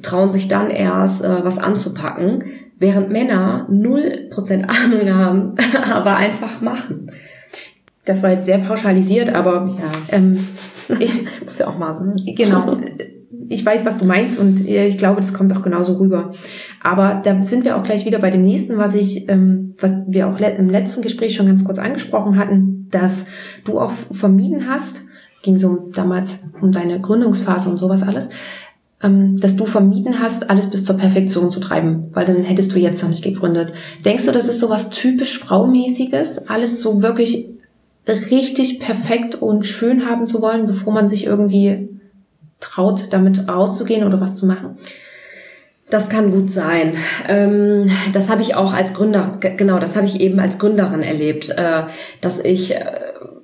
trauen sich dann erst, äh, was anzupacken, während Männer 0% Ahnung haben, aber einfach machen. Das war jetzt sehr pauschalisiert, aber ja. ähm, ich, muss ja auch mal so. Genau ich weiß, was du meinst und ich glaube, das kommt auch genauso rüber. Aber da sind wir auch gleich wieder bei dem nächsten, was ich, ähm, was wir auch im letzten Gespräch schon ganz kurz angesprochen hatten, dass du auch vermieden hast. Es ging so damals um deine Gründungsphase und sowas alles, ähm, dass du vermieden hast, alles bis zur Perfektion zu treiben, weil dann hättest du jetzt noch nicht gegründet. Denkst du, das ist so was typisch Fraumäßiges, alles so wirklich richtig perfekt und schön haben zu wollen, bevor man sich irgendwie traut, damit rauszugehen oder was zu machen? Das kann gut sein. Ähm, das habe ich auch als Gründer, genau, das habe ich eben als Gründerin erlebt, äh, dass ich, äh,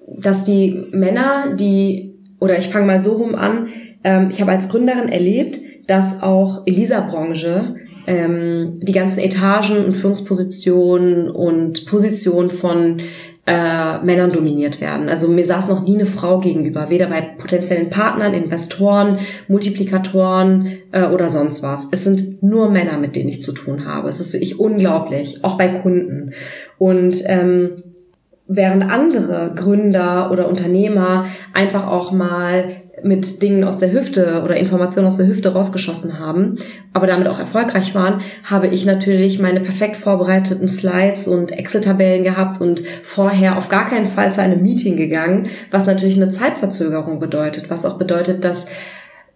dass die Männer, die, oder ich fange mal so rum an, ähm, ich habe als Gründerin erlebt, dass auch in dieser Branche ähm, die ganzen Etagen und Führungspositionen und Positionen von äh, Männern dominiert werden. Also mir saß noch nie eine Frau gegenüber, weder bei potenziellen Partnern, Investoren, Multiplikatoren äh, oder sonst was. Es sind nur Männer, mit denen ich zu tun habe. Es ist wirklich unglaublich, auch bei Kunden. Und ähm, während andere Gründer oder Unternehmer einfach auch mal mit Dingen aus der Hüfte oder Informationen aus der Hüfte rausgeschossen haben, aber damit auch erfolgreich waren, habe ich natürlich meine perfekt vorbereiteten Slides und Excel-Tabellen gehabt und vorher auf gar keinen Fall zu einem Meeting gegangen, was natürlich eine Zeitverzögerung bedeutet, was auch bedeutet, dass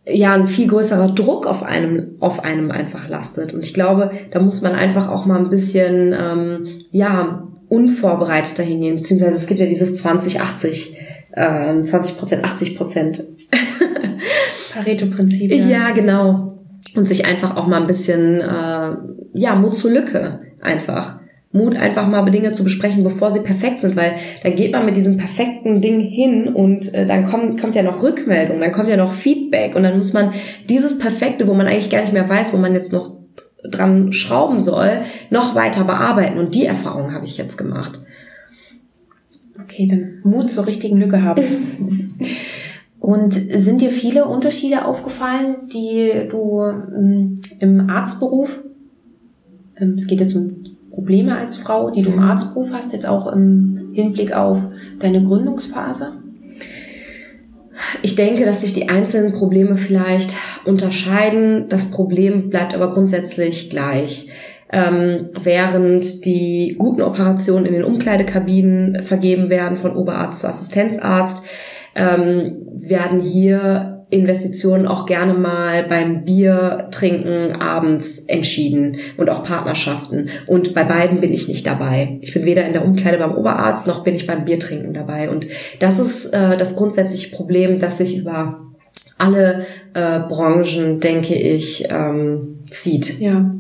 ja ein viel größerer Druck auf einem auf einem einfach lastet. Und ich glaube, da muss man einfach auch mal ein bisschen ähm, ja unvorbereiteter hingehen, beziehungsweise es gibt ja dieses 2080 äh, 20 Prozent, 80 Prozent. Pareto-Prinzip. Ja. ja, genau. Und sich einfach auch mal ein bisschen, äh, ja, Mut zur Lücke einfach. Mut, einfach mal Dinge zu besprechen, bevor sie perfekt sind, weil dann geht man mit diesem perfekten Ding hin und äh, dann kommt, kommt ja noch Rückmeldung, dann kommt ja noch Feedback und dann muss man dieses Perfekte, wo man eigentlich gar nicht mehr weiß, wo man jetzt noch dran schrauben soll, noch weiter bearbeiten. Und die Erfahrung habe ich jetzt gemacht. Okay, dann Mut zur richtigen Lücke haben. Und sind dir viele Unterschiede aufgefallen, die du ähm, im Arztberuf, ähm, es geht jetzt um Probleme als Frau, die du im mhm. Arztberuf hast, jetzt auch im Hinblick auf deine Gründungsphase? Ich denke, dass sich die einzelnen Probleme vielleicht unterscheiden. Das Problem bleibt aber grundsätzlich gleich ähm, während die guten Operationen in den Umkleidekabinen vergeben werden von Oberarzt zu Assistenzarzt, ähm, werden hier Investitionen auch gerne mal beim Bier trinken abends entschieden und auch Partnerschaften. Und bei beiden bin ich nicht dabei. Ich bin weder in der Umkleide beim Oberarzt noch bin ich beim Biertrinken dabei. Und das ist äh, das grundsätzliche Problem, das sich über alle äh, Branchen, denke ich, ähm, zieht. Ja.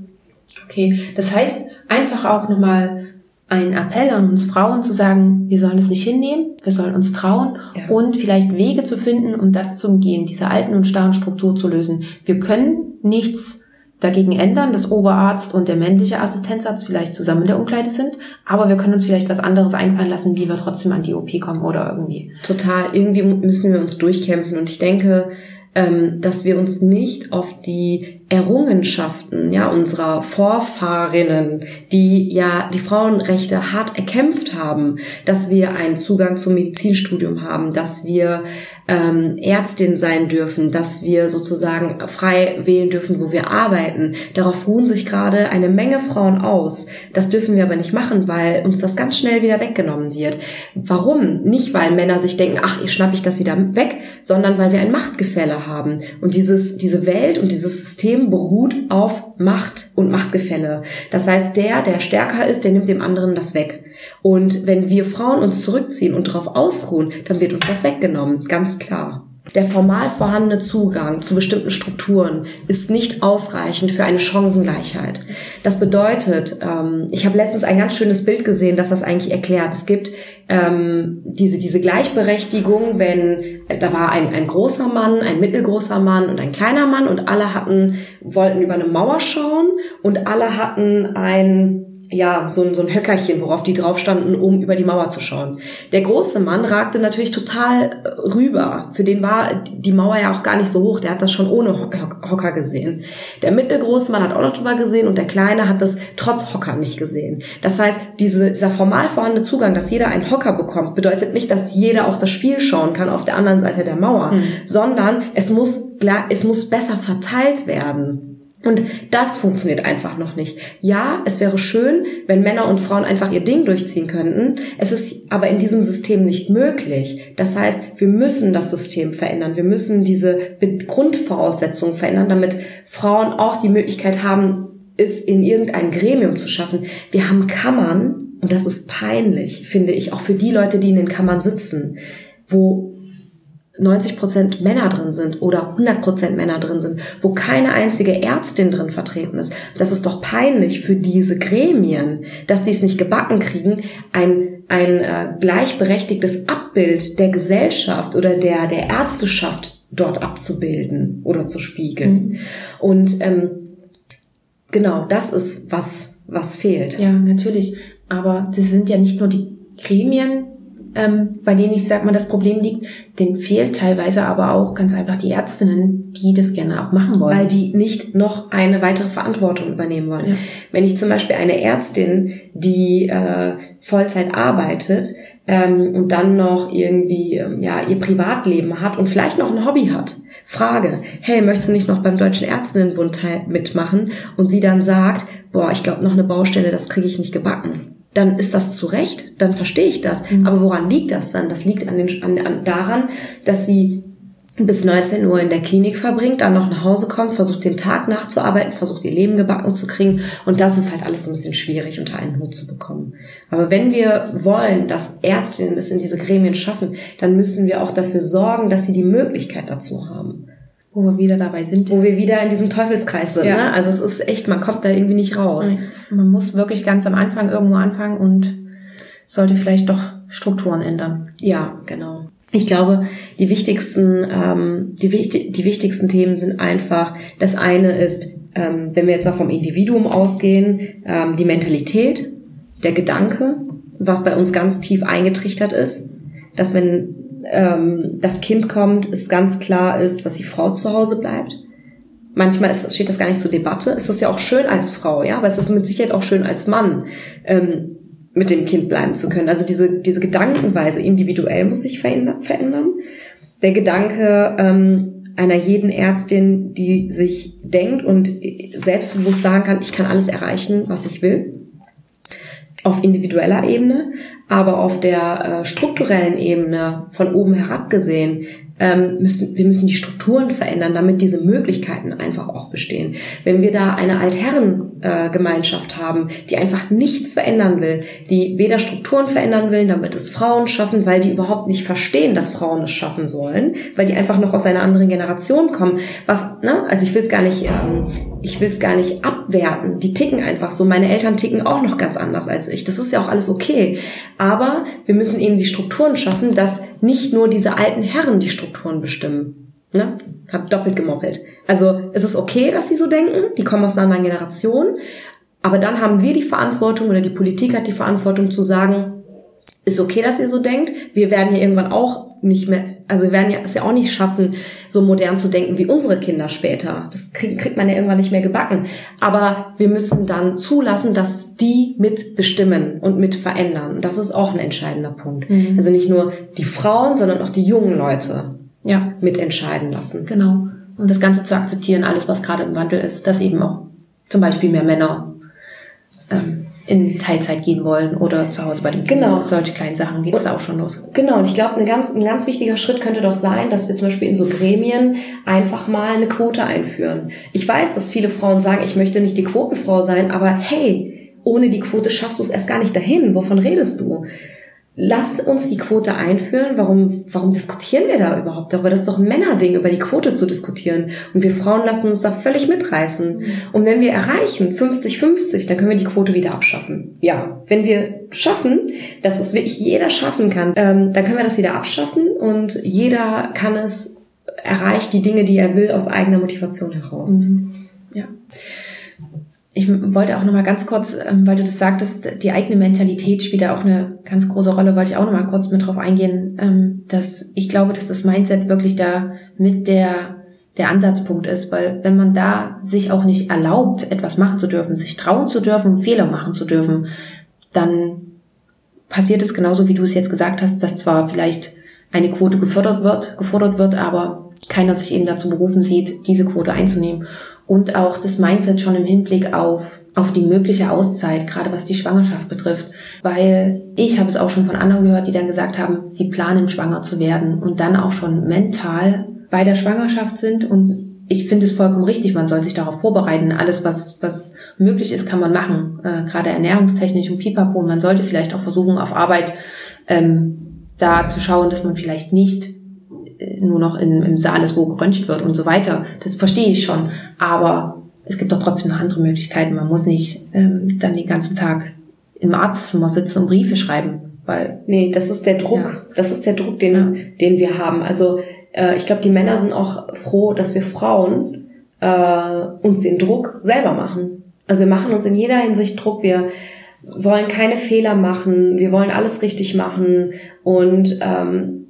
Okay, das heißt einfach auch nochmal ein Appell an uns Frauen zu sagen, wir sollen es nicht hinnehmen, wir sollen uns trauen ja. und vielleicht Wege zu finden, um das zu umgehen, diese alten und starren Struktur zu lösen. Wir können nichts dagegen ändern, dass Oberarzt und der männliche Assistenzarzt vielleicht zusammen in der Umkleide sind, aber wir können uns vielleicht was anderes einfallen lassen, wie wir trotzdem an die OP kommen oder irgendwie. Total, irgendwie müssen wir uns durchkämpfen und ich denke, ähm, dass wir uns nicht auf die Errungenschaften ja unserer Vorfahrinnen, die ja die Frauenrechte hart erkämpft haben, dass wir einen Zugang zum Medizinstudium haben, dass wir ähm, Ärztin sein dürfen, dass wir sozusagen frei wählen dürfen, wo wir arbeiten. Darauf ruhen sich gerade eine Menge Frauen aus. Das dürfen wir aber nicht machen, weil uns das ganz schnell wieder weggenommen wird. Warum? Nicht, weil Männer sich denken, ach, ich schnapp ich das wieder weg, sondern weil wir ein Machtgefälle haben. Und dieses, diese Welt und dieses System beruht auf Macht und Machtgefälle. Das heißt, der, der stärker ist, der nimmt dem anderen das weg. Und wenn wir Frauen uns zurückziehen und darauf ausruhen, dann wird uns das weggenommen, ganz klar. Der formal vorhandene Zugang zu bestimmten Strukturen ist nicht ausreichend für eine Chancengleichheit. Das bedeutet, ähm, ich habe letztens ein ganz schönes Bild gesehen, das das eigentlich erklärt. Es gibt ähm, diese, diese Gleichberechtigung, wenn da war ein, ein großer Mann, ein mittelgroßer Mann und ein kleiner Mann und alle hatten, wollten über eine Mauer schauen und alle hatten ein ja, so ein, so ein Höckerchen, worauf die drauf standen, um über die Mauer zu schauen. Der große Mann ragte natürlich total äh, rüber. Für den war die Mauer ja auch gar nicht so hoch. Der hat das schon ohne Hocker gesehen. Der mittelgroße Mann hat auch noch drüber gesehen und der kleine hat das trotz Hocker nicht gesehen. Das heißt, diese, dieser formal vorhandene Zugang, dass jeder einen Hocker bekommt, bedeutet nicht, dass jeder auch das Spiel schauen kann auf der anderen Seite der Mauer, mhm. sondern es muss, es muss besser verteilt werden. Und das funktioniert einfach noch nicht. Ja, es wäre schön, wenn Männer und Frauen einfach ihr Ding durchziehen könnten. Es ist aber in diesem System nicht möglich. Das heißt, wir müssen das System verändern. Wir müssen diese Grundvoraussetzungen verändern, damit Frauen auch die Möglichkeit haben, es in irgendein Gremium zu schaffen. Wir haben Kammern, und das ist peinlich, finde ich, auch für die Leute, die in den Kammern sitzen, wo 90 Prozent Männer drin sind oder 100 Prozent Männer drin sind, wo keine einzige Ärztin drin vertreten ist. Das ist doch peinlich für diese Gremien, dass die es nicht gebacken kriegen, ein, ein äh, gleichberechtigtes Abbild der Gesellschaft oder der, der Ärzteschaft dort abzubilden oder zu spiegeln. Mhm. Und ähm, genau, das ist was, was fehlt. Ja, natürlich. Aber das sind ja nicht nur die Gremien, ähm, bei denen ich sag mal das Problem liegt, denen fehlt teilweise aber auch ganz einfach die Ärztinnen, die das gerne auch machen wollen. Weil die nicht noch eine weitere Verantwortung übernehmen wollen. Ja. Wenn ich zum Beispiel eine Ärztin, die äh, Vollzeit arbeitet, ähm, und dann noch irgendwie ähm, ja ihr Privatleben hat und vielleicht noch ein Hobby hat. Frage, hey, möchtest du nicht noch beim Deutschen Ärztinnenbund mitmachen? Und sie dann sagt, boah, ich glaube noch eine Baustelle, das kriege ich nicht gebacken dann ist das zu Recht, dann verstehe ich das. Mhm. Aber woran liegt das dann? Das liegt an den, an, an, daran, dass sie bis 19 Uhr in der Klinik verbringt, dann noch nach Hause kommt, versucht den Tag nachzuarbeiten, versucht ihr Leben gebacken zu kriegen. Und das ist halt alles ein bisschen schwierig unter einen Hut zu bekommen. Aber wenn wir wollen, dass Ärztinnen es in diese Gremien schaffen, dann müssen wir auch dafür sorgen, dass sie die Möglichkeit dazu haben. Wo wir wieder dabei sind. Wo wir wieder in diesem Teufelskreis sind. Ja. Ne? Also es ist echt, man kommt da irgendwie nicht raus. Man muss wirklich ganz am Anfang irgendwo anfangen und sollte vielleicht doch Strukturen ändern. Ja, genau. Ich glaube, die wichtigsten, ähm, die, die wichtigsten Themen sind einfach, das eine ist, ähm, wenn wir jetzt mal vom Individuum ausgehen, ähm, die Mentalität, der Gedanke, was bei uns ganz tief eingetrichtert ist, dass wenn ähm, das Kind kommt, es ganz klar ist, dass die Frau zu Hause bleibt. Manchmal ist, steht das gar nicht zur Debatte. Es ist ja auch schön als Frau, ja, aber es ist mit Sicherheit auch schön als Mann, ähm, mit dem Kind bleiben zu können. Also diese, diese Gedankenweise individuell muss sich verändern. Der Gedanke ähm, einer jeden Ärztin, die sich denkt und selbstbewusst sagen kann, ich kann alles erreichen, was ich will auf individueller Ebene, aber auf der äh, strukturellen Ebene von oben herab gesehen ähm, müssen, wir müssen die Strukturen verändern, damit diese Möglichkeiten einfach auch bestehen. Wenn wir da eine Altherrengemeinschaft äh, haben, die einfach nichts verändern will, die weder Strukturen verändern will, damit es Frauen schaffen, weil die überhaupt nicht verstehen, dass Frauen es schaffen sollen, weil die einfach noch aus einer anderen Generation kommen. Was, ne? Also ich will es gar nicht, ähm, ich will es gar nicht abwerten. Die ticken einfach so. Meine Eltern ticken auch noch ganz anders als ich. Das ist ja auch alles okay. Aber wir müssen eben die Strukturen schaffen, dass nicht nur diese alten Herren die Strukturen bestimmen. Ne? Hab doppelt gemoppelt. Also es ist okay, dass sie so denken, die kommen aus einer anderen Generation, aber dann haben wir die Verantwortung oder die Politik hat die Verantwortung zu sagen, ist okay, dass ihr so denkt. Wir werden ja irgendwann auch nicht mehr, also wir werden ja es ja auch nicht schaffen, so modern zu denken wie unsere Kinder später. Das kriegt, kriegt man ja irgendwann nicht mehr gebacken. Aber wir müssen dann zulassen, dass die mitbestimmen und mit verändern. Das ist auch ein entscheidender Punkt. Mhm. Also nicht nur die Frauen, sondern auch die jungen Leute ja. mitentscheiden lassen. Genau. Und das Ganze zu akzeptieren, alles, was gerade im Wandel ist, dass eben auch zum Beispiel mehr Männer ähm, in Teilzeit gehen wollen oder zu Hause bei dem Kind. Genau. Solche kleinen Sachen geht es auch schon los. Genau. Und ich glaube, ein ganz, ein ganz wichtiger Schritt könnte doch sein, dass wir zum Beispiel in so Gremien einfach mal eine Quote einführen. Ich weiß, dass viele Frauen sagen, ich möchte nicht die Quotenfrau sein, aber hey, ohne die Quote schaffst du es erst gar nicht dahin. Wovon redest du? Lasst uns die Quote einführen. Warum, warum diskutieren wir da überhaupt darüber? Das ist doch ein Männerding, über die Quote zu diskutieren. Und wir Frauen lassen uns da völlig mitreißen. Und wenn wir erreichen 50-50, dann können wir die Quote wieder abschaffen. Ja, wenn wir schaffen, dass es wirklich jeder schaffen kann, ähm, dann können wir das wieder abschaffen und jeder kann es erreicht die Dinge, die er will, aus eigener Motivation heraus. Mhm. Ja. Ich wollte auch noch mal ganz kurz, ähm, weil du das sagtest, die eigene Mentalität spielt da auch eine ganz große Rolle, wollte ich auch noch mal kurz mit drauf eingehen, ähm, dass ich glaube, dass das Mindset wirklich da mit der der Ansatzpunkt ist, weil wenn man da sich auch nicht erlaubt, etwas machen zu dürfen, sich trauen zu dürfen, Fehler machen zu dürfen, dann passiert es genauso, wie du es jetzt gesagt hast, dass zwar vielleicht eine Quote gefördert wird, gefordert wird, aber keiner sich eben dazu berufen sieht, diese Quote einzunehmen und auch das Mindset schon im Hinblick auf auf die mögliche Auszeit, gerade was die Schwangerschaft betrifft, weil ich habe es auch schon von anderen gehört, die dann gesagt haben, sie planen schwanger zu werden und dann auch schon mental bei der Schwangerschaft sind und ich finde es vollkommen richtig, man soll sich darauf vorbereiten. Alles, was, was möglich ist, kann man machen. Äh, gerade ernährungstechnisch und pipapo. Man sollte vielleicht auch versuchen, auf Arbeit ähm, da zu schauen, dass man vielleicht nicht nur noch in, im Saal ist, wo geröntgt wird und so weiter. Das verstehe ich schon. Aber es gibt doch trotzdem noch andere Möglichkeiten. Man muss nicht ähm, dann den ganzen Tag im Arztzimmer sitzen und Briefe schreiben. Weil, nee, das ist der Druck. Ja. Das ist der Druck, den, ja. den wir haben. Also äh, ich glaube, die Männer sind auch froh, dass wir Frauen äh, uns den Druck selber machen. Also wir machen uns in jeder Hinsicht Druck. Wir wollen keine Fehler machen. Wir wollen alles richtig machen. Und ähm,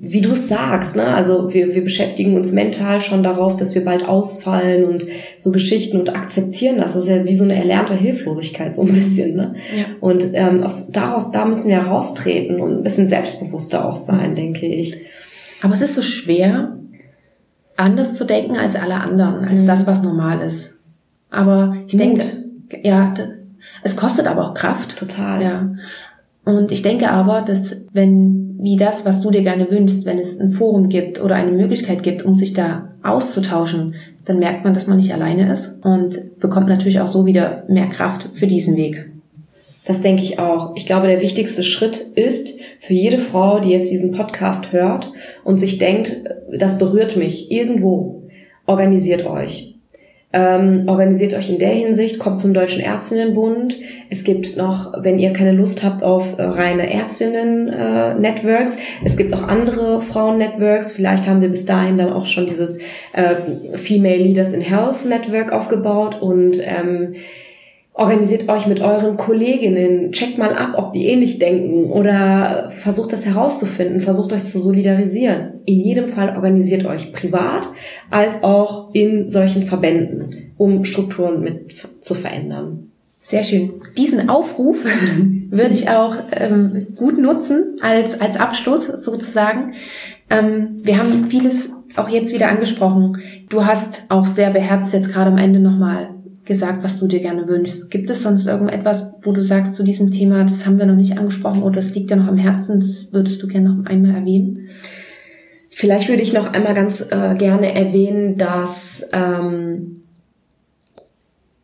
wie du es sagst, ne? Also wir, wir beschäftigen uns mental schon darauf, dass wir bald ausfallen und so Geschichten und akzeptieren das. Das ist ja wie so eine erlernte Hilflosigkeit, so ein bisschen, ne? Ja. Und ähm, aus, daraus, da müssen wir raustreten und ein bisschen selbstbewusster auch sein, denke ich. Aber es ist so schwer, anders zu denken als alle anderen, als mhm. das, was normal ist. Aber ich denke, ja, es kostet aber auch Kraft. Total. Ja. Und ich denke aber, dass wenn, wie das, was du dir gerne wünschst, wenn es ein Forum gibt oder eine Möglichkeit gibt, um sich da auszutauschen, dann merkt man, dass man nicht alleine ist und bekommt natürlich auch so wieder mehr Kraft für diesen Weg. Das denke ich auch. Ich glaube, der wichtigste Schritt ist für jede Frau, die jetzt diesen Podcast hört und sich denkt, das berührt mich irgendwo, organisiert euch. Ähm, organisiert euch in der Hinsicht, kommt zum Deutschen Ärztinnenbund. Es gibt noch, wenn ihr keine Lust habt auf äh, reine Ärztinnen-Networks, äh, es gibt auch andere Frauen-Networks. Vielleicht haben wir bis dahin dann auch schon dieses äh, Female Leaders in Health Network aufgebaut und ähm, Organisiert euch mit euren Kolleginnen, checkt mal ab, ob die ähnlich denken oder versucht das herauszufinden, versucht euch zu solidarisieren. In jedem Fall organisiert euch privat als auch in solchen Verbänden, um Strukturen mit zu verändern. Sehr schön. Diesen Aufruf würde ich auch ähm, gut nutzen als, als Abschluss sozusagen. Ähm, wir haben vieles auch jetzt wieder angesprochen. Du hast auch sehr beherzt jetzt gerade am Ende nochmal gesagt, was du dir gerne wünschst. Gibt es sonst irgendetwas, wo du sagst zu diesem Thema, das haben wir noch nicht angesprochen oder das liegt dir noch am Herzen, das würdest du gerne noch einmal erwähnen? Vielleicht würde ich noch einmal ganz äh, gerne erwähnen, dass ähm,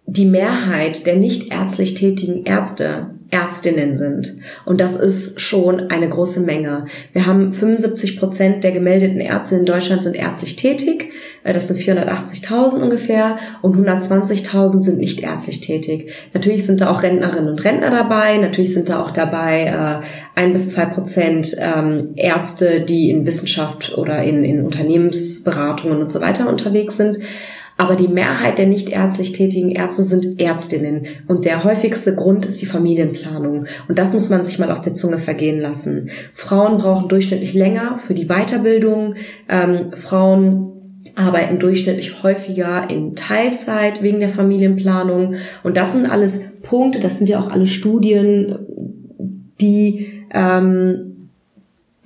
die Mehrheit der nicht ärztlich tätigen Ärzte Ärztinnen sind. Und das ist schon eine große Menge. Wir haben 75 Prozent der gemeldeten Ärzte in Deutschland sind ärztlich tätig. Äh, das sind 480.000 ungefähr und 120.000 sind nicht ärztlich tätig. Natürlich sind da auch Rentnerinnen und Rentner dabei. Natürlich sind da auch dabei äh, ein bis zwei Prozent ähm, Ärzte, die in Wissenschaft oder in, in Unternehmensberatungen und so weiter unterwegs sind. Aber die Mehrheit der nicht ärztlich tätigen Ärzte sind Ärztinnen. Und der häufigste Grund ist die Familienplanung. Und das muss man sich mal auf der Zunge vergehen lassen. Frauen brauchen durchschnittlich länger für die Weiterbildung. Ähm, Frauen arbeiten durchschnittlich häufiger in Teilzeit wegen der Familienplanung. Und das sind alles Punkte, das sind ja auch alle Studien, die, ähm,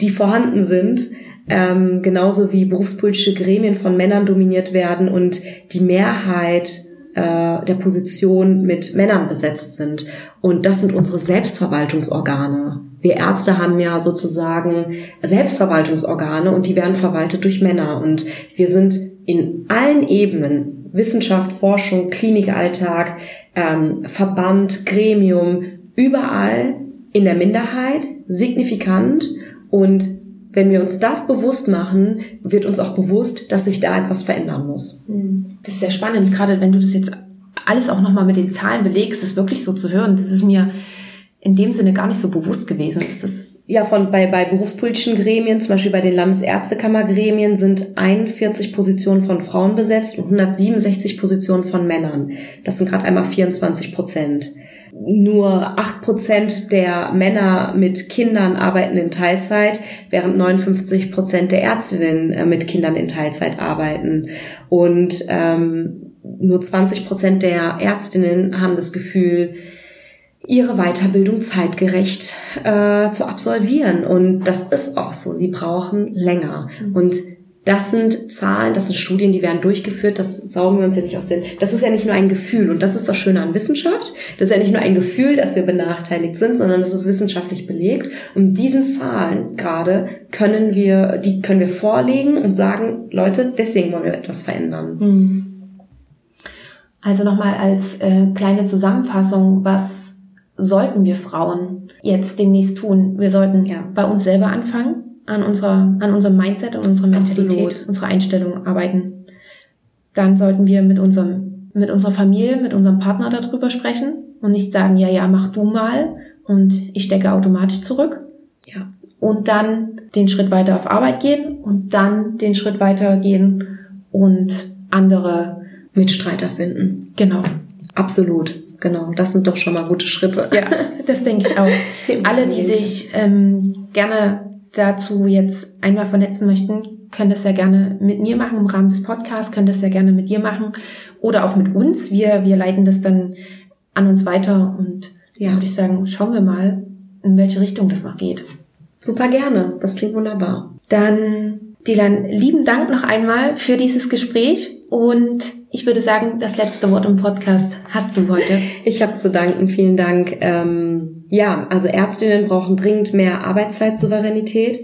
die vorhanden sind ähm, genauso wie berufspolitische Gremien von Männern dominiert werden und die Mehrheit äh, der Position mit Männern besetzt sind. Und das sind unsere Selbstverwaltungsorgane. Wir Ärzte haben ja sozusagen Selbstverwaltungsorgane und die werden verwaltet durch Männer. Und wir sind in allen Ebenen, Wissenschaft, Forschung, Klinikalltag, ähm, Verband, Gremium, überall in der Minderheit, signifikant und wenn wir uns das bewusst machen, wird uns auch bewusst, dass sich da etwas verändern muss. Hm. Das ist sehr spannend, gerade wenn du das jetzt alles auch nochmal mit den Zahlen belegst, das wirklich so zu hören. Das ist mir in dem Sinne gar nicht so bewusst gewesen. Ist das ja, von, bei, bei berufspolitischen Gremien, zum Beispiel bei den Landesärztekammergremien, sind 41 Positionen von Frauen besetzt und 167 Positionen von Männern. Das sind gerade einmal 24 Prozent. Nur 8 Prozent der Männer mit Kindern arbeiten in Teilzeit, während 59 Prozent der Ärztinnen äh, mit Kindern in Teilzeit arbeiten. Und ähm, nur 20 Prozent der Ärztinnen haben das Gefühl, ihre Weiterbildung zeitgerecht äh, zu absolvieren. Und das ist auch so. Sie brauchen länger. Mhm. Und das sind Zahlen, das sind Studien, die werden durchgeführt, das saugen wir uns ja nicht aus den. Das ist ja nicht nur ein Gefühl und das ist das Schöne an Wissenschaft. Das ist ja nicht nur ein Gefühl, dass wir benachteiligt sind, sondern das ist wissenschaftlich belegt. Und diesen Zahlen gerade können wir, die können wir vorlegen und sagen, Leute, deswegen wollen wir etwas verändern. Mhm. Also nochmal als äh, kleine Zusammenfassung, was sollten wir Frauen jetzt demnächst tun? Wir sollten ja. bei uns selber anfangen, an unserer, an unserem Mindset und unserer Mentalität, Absolut. unserer Einstellung arbeiten. Dann sollten wir mit unserem, mit unserer Familie, mit unserem Partner darüber sprechen und nicht sagen, ja, ja, mach du mal und ich stecke automatisch zurück. Ja. Und dann den Schritt weiter auf Arbeit gehen und dann den Schritt weiter gehen und andere Mitstreiter finden. Genau. Absolut. Genau, das sind doch schon mal gute Schritte. Ja, das denke ich auch. Alle, die sich ähm, gerne dazu jetzt einmal vernetzen möchten, können das ja gerne mit mir machen im Rahmen des Podcasts, können das ja gerne mit dir machen oder auch mit uns. Wir, wir leiten das dann an uns weiter und ja. würde ich sagen, schauen wir mal, in welche Richtung das noch geht. Super gerne, das klingt wunderbar. Dann, Dylan, lieben Dank noch einmal für dieses Gespräch und ich würde sagen, das letzte Wort im Podcast hast du heute. Ich habe zu danken, vielen Dank. Ähm, ja, also Ärztinnen brauchen dringend mehr Arbeitszeitsouveränität.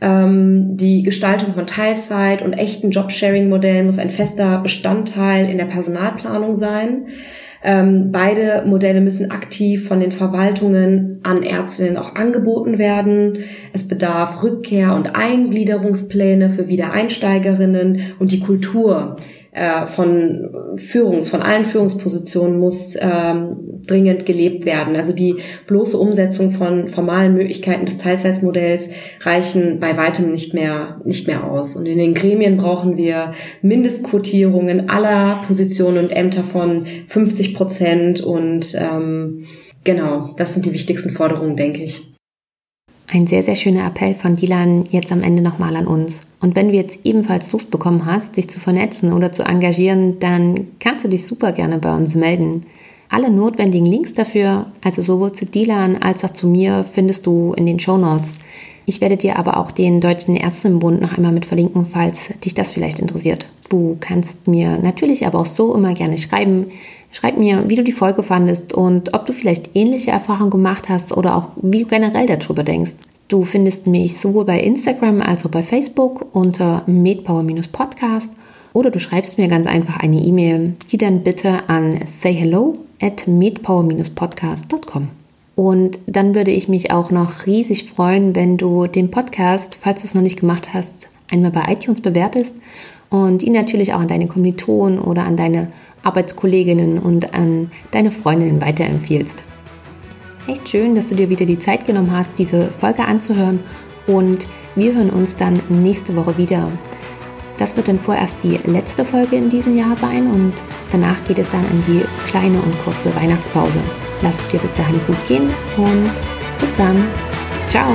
Ähm, die Gestaltung von Teilzeit und echten Jobsharing-Modellen muss ein fester Bestandteil in der Personalplanung sein. Ähm, beide Modelle müssen aktiv von den Verwaltungen an Ärztinnen auch angeboten werden. Es bedarf Rückkehr- und Eingliederungspläne für Wiedereinsteigerinnen und die Kultur äh, von Führungs, von allen Führungspositionen muss ähm, dringend gelebt werden. Also die bloße Umsetzung von formalen Möglichkeiten des Teilzeitmodells reichen bei weitem nicht mehr, nicht mehr aus. Und in den Gremien brauchen wir Mindestquotierungen aller Positionen und Ämter von 50 Prozent und ähm, genau, das sind die wichtigsten Forderungen, denke ich. Ein sehr, sehr schöner Appell von Dilan jetzt am Ende nochmal an uns. Und wenn du jetzt ebenfalls Lust bekommen hast, dich zu vernetzen oder zu engagieren, dann kannst du dich super gerne bei uns melden. Alle notwendigen Links dafür, also sowohl zu Dilan als auch zu mir, findest du in den Show Notes. Ich werde dir aber auch den Deutschen Ärztinnenbund noch einmal mit verlinken, falls dich das vielleicht interessiert. Du kannst mir natürlich aber auch so immer gerne schreiben. Schreib mir, wie du die Folge fandest und ob du vielleicht ähnliche Erfahrungen gemacht hast oder auch wie du generell darüber denkst. Du findest mich sowohl bei Instagram als auch bei Facebook unter medpower-podcast oder du schreibst mir ganz einfach eine E-Mail, die dann bitte an sayhello at medpower-podcast.com. Und dann würde ich mich auch noch riesig freuen, wenn du den Podcast, falls du es noch nicht gemacht hast, einmal bei iTunes bewertest und ihn natürlich auch an deine Kommilitonen oder an deine Arbeitskolleginnen und an deine Freundinnen weiterempfiehlst. Echt schön, dass du dir wieder die Zeit genommen hast, diese Folge anzuhören und wir hören uns dann nächste Woche wieder. Das wird dann vorerst die letzte Folge in diesem Jahr sein und danach geht es dann in die kleine und kurze Weihnachtspause. Lass es dir bis dahin gut gehen und bis dann. Ciao!